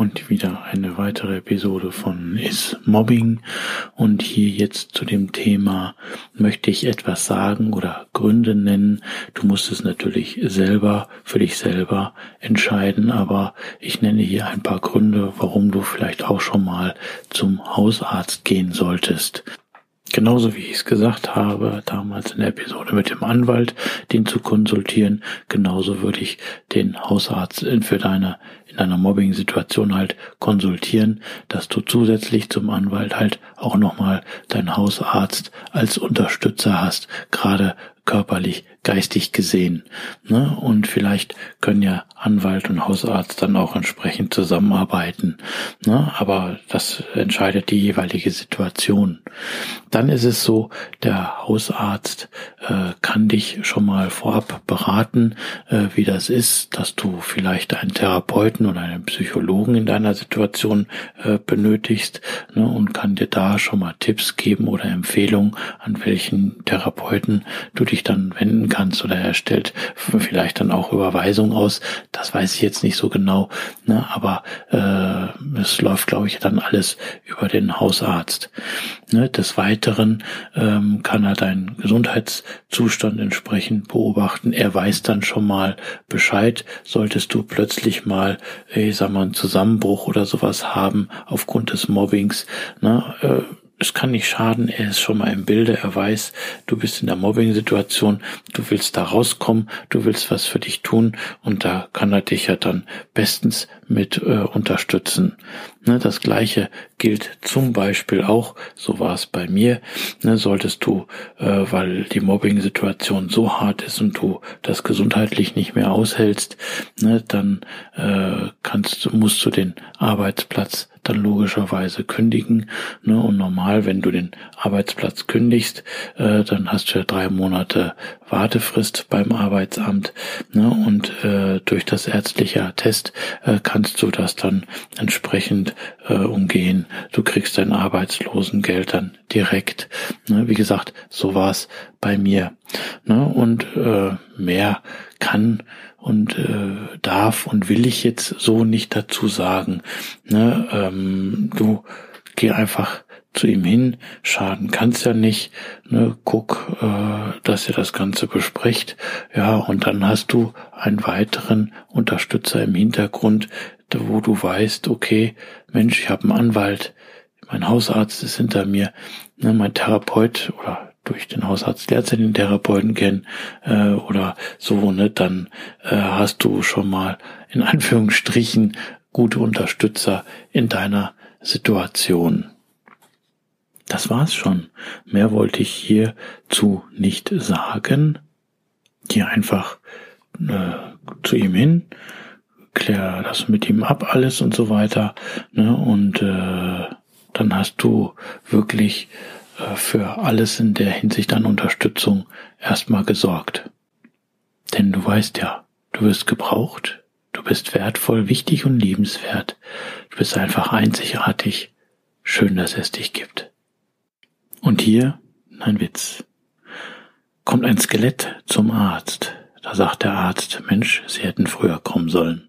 Und wieder eine weitere Episode von Is Mobbing. Und hier jetzt zu dem Thema möchte ich etwas sagen oder Gründe nennen. Du musst es natürlich selber für dich selber entscheiden, aber ich nenne hier ein paar Gründe, warum du vielleicht auch schon mal zum Hausarzt gehen solltest. Genauso wie ich es gesagt habe, damals in der Episode mit dem Anwalt, den zu konsultieren, genauso würde ich den Hausarzt für deine, in deiner Mobbing-Situation halt konsultieren, dass du zusätzlich zum Anwalt halt auch nochmal deinen Hausarzt als Unterstützer hast, gerade körperlich, geistig gesehen. Ne? Und vielleicht können ja Anwalt und Hausarzt dann auch entsprechend zusammenarbeiten. Ne? Aber das entscheidet die jeweilige Situation. Dann ist es so, der Hausarzt äh, kann dich schon mal vorab beraten, äh, wie das ist, dass du vielleicht einen Therapeuten oder einen Psychologen in deiner Situation äh, benötigst ne? und kann dir da schon mal Tipps geben oder Empfehlungen, an welchen Therapeuten du dich dann wenden kannst oder er stellt vielleicht dann auch Überweisung aus. Das weiß ich jetzt nicht so genau, ne? aber äh, es läuft, glaube ich, dann alles über den Hausarzt. Ne? Des Weiteren ähm, kann er deinen Gesundheitszustand entsprechend beobachten. Er weiß dann schon mal Bescheid, solltest du plötzlich mal, ich sag mal, einen Zusammenbruch oder sowas haben aufgrund des Mobbings. Ne? Äh, es kann nicht schaden, er ist schon mal im Bilde, er weiß, du bist in der Mobbing-Situation, du willst da rauskommen, du willst was für dich tun und da kann er dich ja dann bestens mit äh, unterstützen. Ne, das gleiche gilt zum Beispiel auch, so war es bei mir, ne, solltest du, äh, weil die Mobbing-Situation so hart ist und du das gesundheitlich nicht mehr aushältst, ne, dann äh, kannst, musst du den Arbeitsplatz dann logischerweise kündigen. Ne? Und normal, wenn du den Arbeitsplatz kündigst, äh, dann hast du ja drei Monate Wartefrist beim Arbeitsamt. Ne? Und äh, durch das ärztliche Attest äh, kannst du das dann entsprechend äh, umgehen. Du kriegst dein Arbeitslosengeld dann direkt. Ne? Wie gesagt, so war's bei mir. Ne? Und äh, mehr kann und äh, darf und will ich jetzt so nicht dazu sagen. Ne? Ähm, du geh einfach zu ihm hin, schaden kann's ja nicht, ne, guck, äh, dass ihr das Ganze besprecht, ja, und dann hast du einen weiteren Unterstützer im Hintergrund, wo du weißt, okay, Mensch, ich habe einen Anwalt, mein Hausarzt ist hinter mir, ne, mein Therapeut oder durch den Hausarzt lernst den Therapeuten kennen äh, oder so, ne, dann äh, hast du schon mal in Anführungsstrichen gute Unterstützer in deiner Situation. Das war's schon. Mehr wollte ich hierzu nicht sagen. Geh einfach äh, zu ihm hin, klär das mit ihm ab alles und so weiter. Ne? Und äh, dann hast du wirklich für alles in der Hinsicht an Unterstützung erstmal gesorgt. Denn du weißt ja, du wirst gebraucht, du bist wertvoll, wichtig und liebenswert. Du bist einfach einzigartig. Schön, dass es dich gibt. Und hier ein Witz. Kommt ein Skelett zum Arzt. Da sagt der Arzt, Mensch, Sie hätten früher kommen sollen.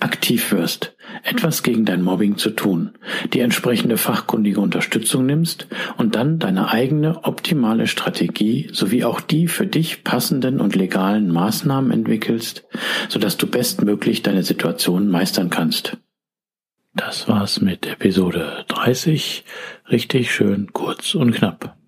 aktiv wirst, etwas gegen dein Mobbing zu tun, die entsprechende fachkundige Unterstützung nimmst und dann deine eigene optimale Strategie sowie auch die für dich passenden und legalen Maßnahmen entwickelst, sodass du bestmöglich deine Situation meistern kannst. Das war's mit Episode 30. Richtig schön kurz und knapp.